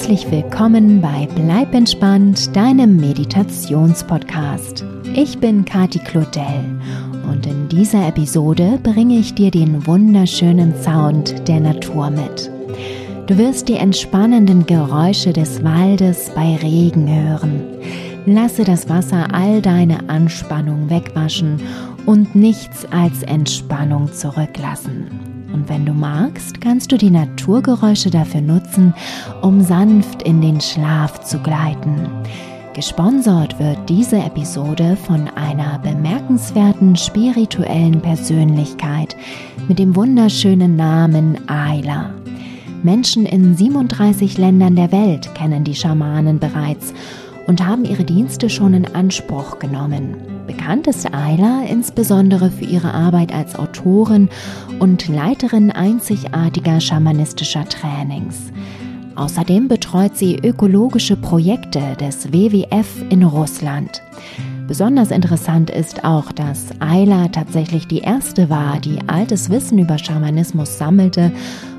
herzlich willkommen bei Bleib entspannt, deinem Meditationspodcast. Ich bin Kati Claudel und in dieser Episode bringe ich dir den wunderschönen Sound der Natur mit. Du wirst die entspannenden Geräusche des Waldes bei Regen hören. Lasse das Wasser all deine Anspannung wegwaschen und nichts als Entspannung zurücklassen. Und wenn du magst, kannst du die Naturgeräusche dafür nutzen, um sanft in den Schlaf zu gleiten. Gesponsert wird diese Episode von einer bemerkenswerten spirituellen Persönlichkeit mit dem wunderschönen Namen Ayla. Menschen in 37 Ländern der Welt kennen die Schamanen bereits und haben ihre Dienste schon in Anspruch genommen. Bekannt ist Ayla insbesondere für ihre Arbeit als Autorin und Leiterin einzigartiger schamanistischer Trainings. Außerdem betreut sie ökologische Projekte des WWF in Russland. Besonders interessant ist auch, dass Ayla tatsächlich die erste war, die altes Wissen über Schamanismus sammelte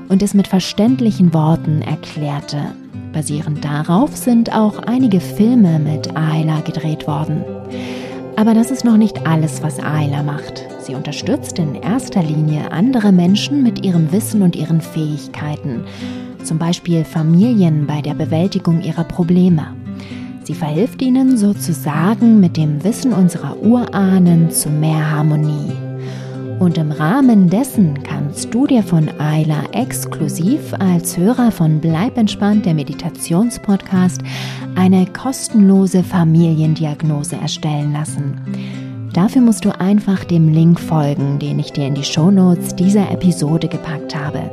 und es mit verständlichen Worten erklärte. Basierend darauf sind auch einige Filme mit Ayla gedreht worden. Aber das ist noch nicht alles, was Ayla macht. Sie unterstützt in erster Linie andere Menschen mit ihrem Wissen und ihren Fähigkeiten, zum Beispiel Familien bei der Bewältigung ihrer Probleme. Sie verhilft ihnen sozusagen mit dem Wissen unserer Urahnen zu mehr Harmonie. Und im Rahmen dessen kannst du dir von Ayla exklusiv als Hörer von Bleib entspannt, der Meditationspodcast, eine kostenlose Familiendiagnose erstellen lassen. Dafür musst du einfach dem Link folgen, den ich dir in die Shownotes dieser Episode gepackt habe.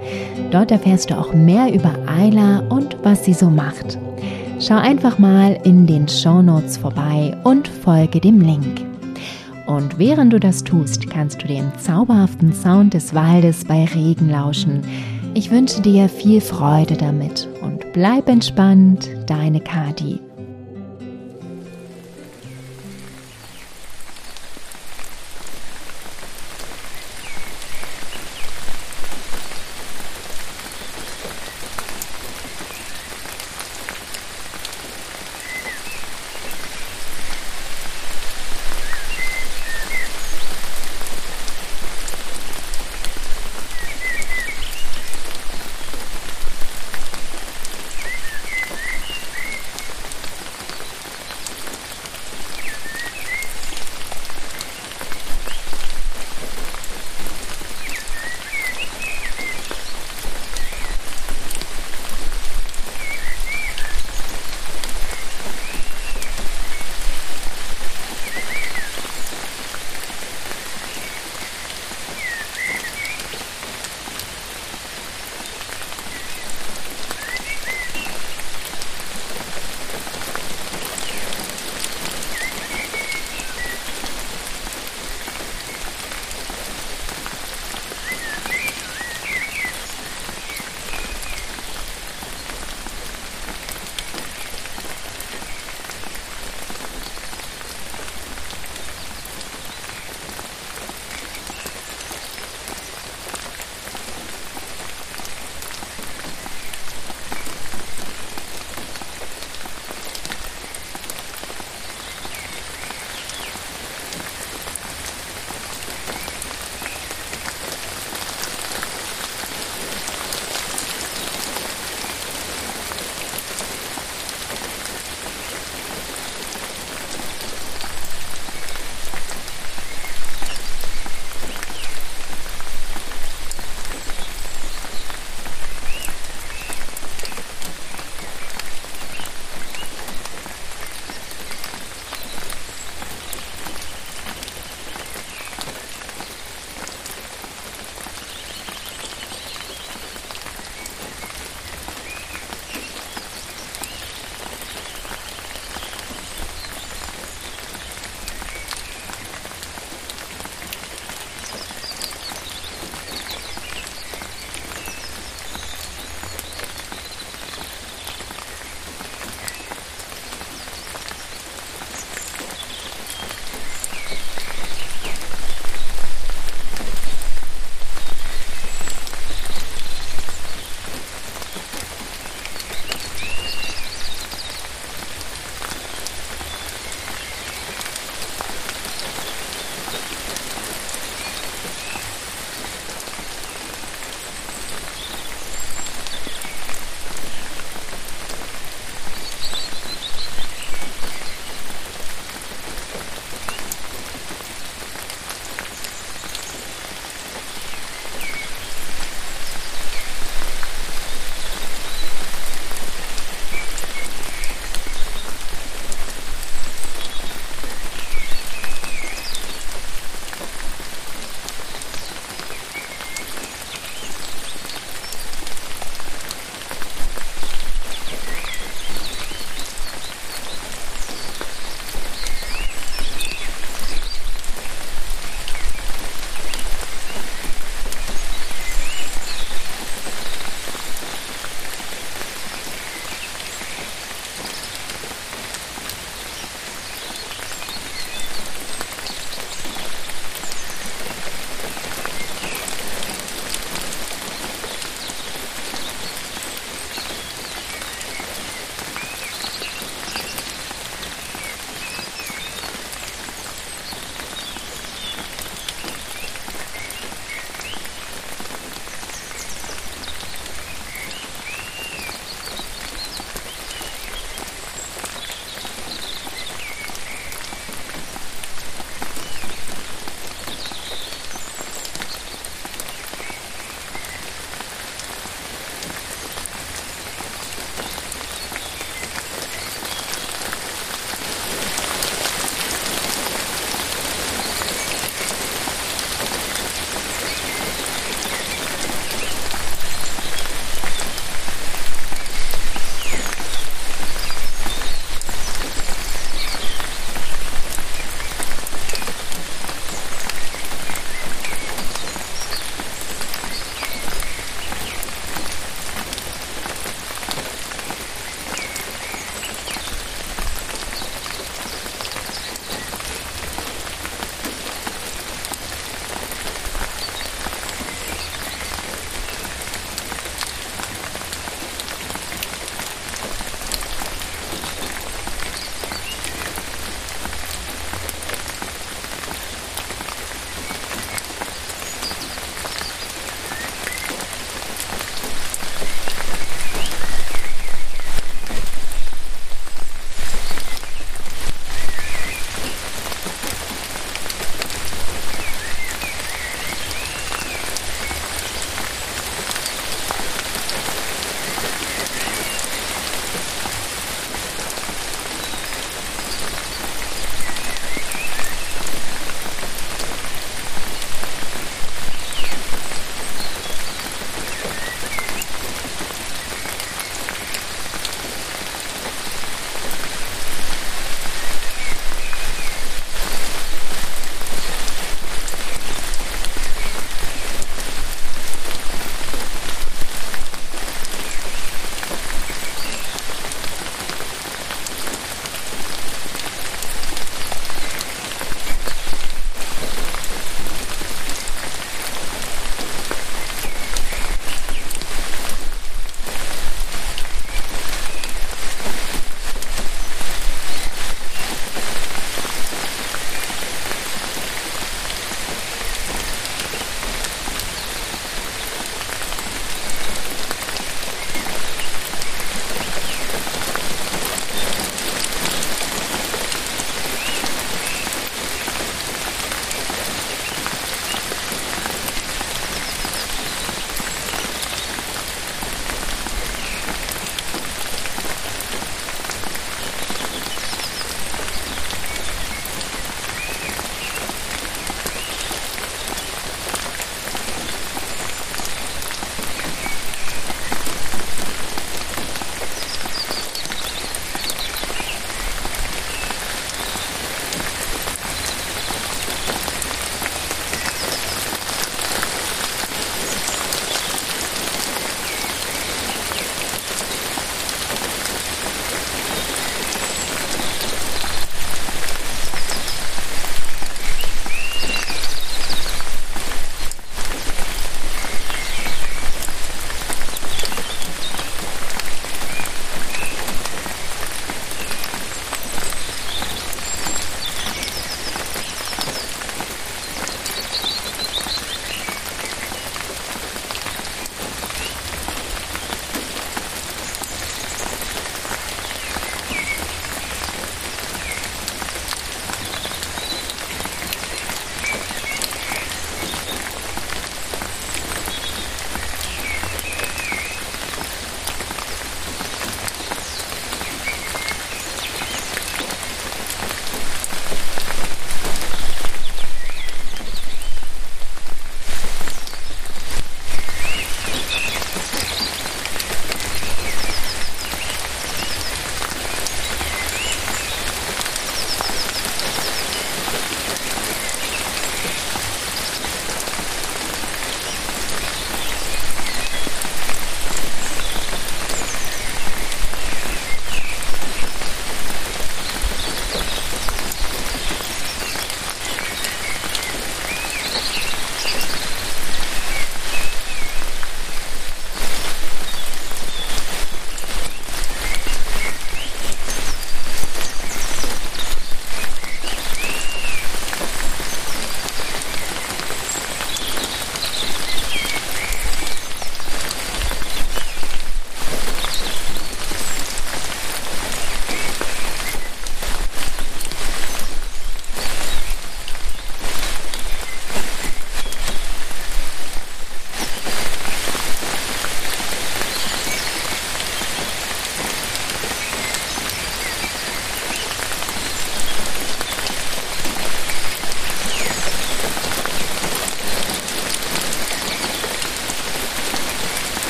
Dort erfährst du auch mehr über Ayla und was sie so macht. Schau einfach mal in den Shownotes vorbei und folge dem Link. Und während du das tust, kannst du den zauberhaften Sound des Waldes bei Regen lauschen. Ich wünsche dir viel Freude damit und bleib entspannt, deine Kati.